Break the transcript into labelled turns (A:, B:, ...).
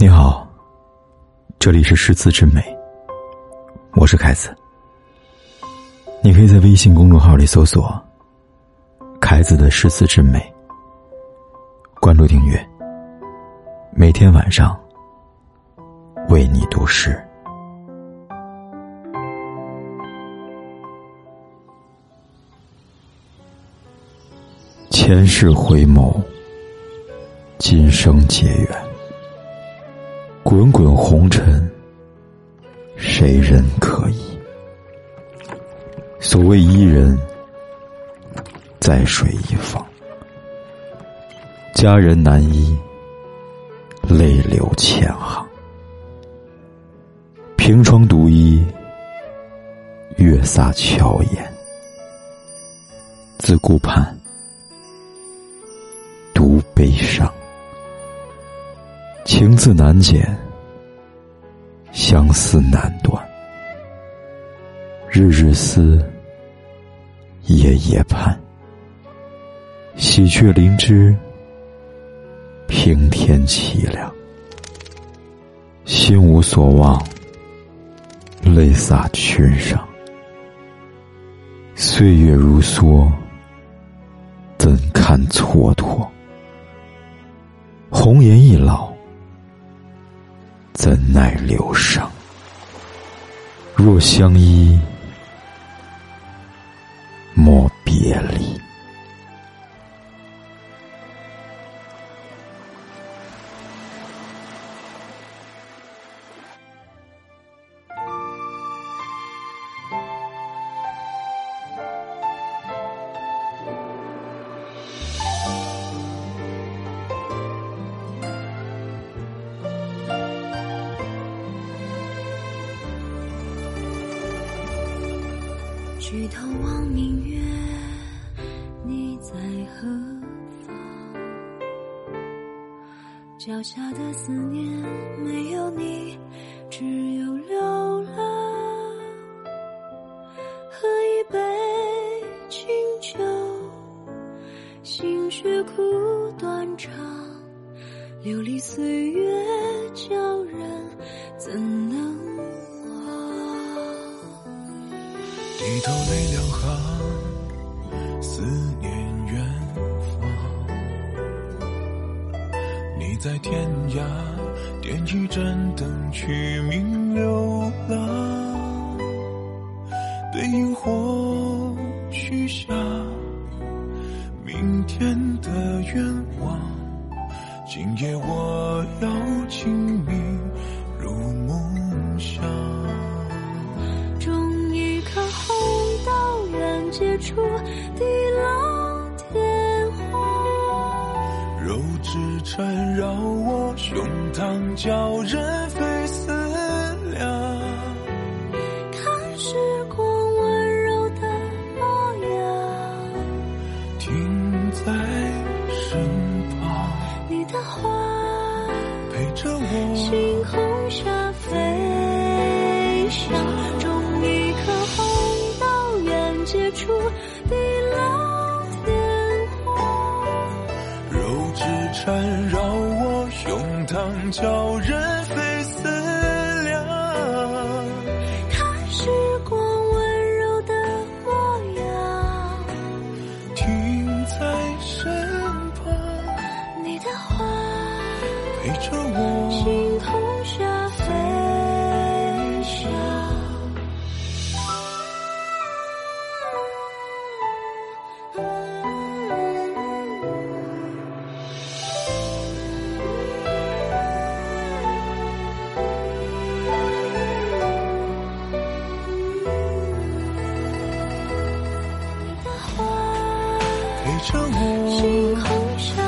A: 你好，这里是诗词之美，我是凯子。你可以在微信公众号里搜索“凯子的诗词之美”，关注订阅，每天晚上为你读诗。前世回眸，今生结缘。滚滚红尘，谁人可以？所谓伊人，在水一方。佳人难依，泪流千行。凭窗独倚，月洒桥沿。自顾盼，独悲伤。情字难剪，相思难断。日日思，夜夜盼。喜鹊灵芝，平添凄凉。心无所望，泪洒裙上。岁月如梭，怎堪蹉跎？红颜易老。怎奈流伤？若相依，莫别离。
B: 举头望明月，你在何方？脚下的思念没有你，只有流浪。喝一杯清酒，心血苦断肠，流离岁月间
C: 低头泪两行，思念远方。你在天涯，点一盏灯，取名流浪。对萤火许下明天的愿望，今夜我要亲你是，缠绕我胸膛，叫人费缠绕我胸膛，叫人。着我，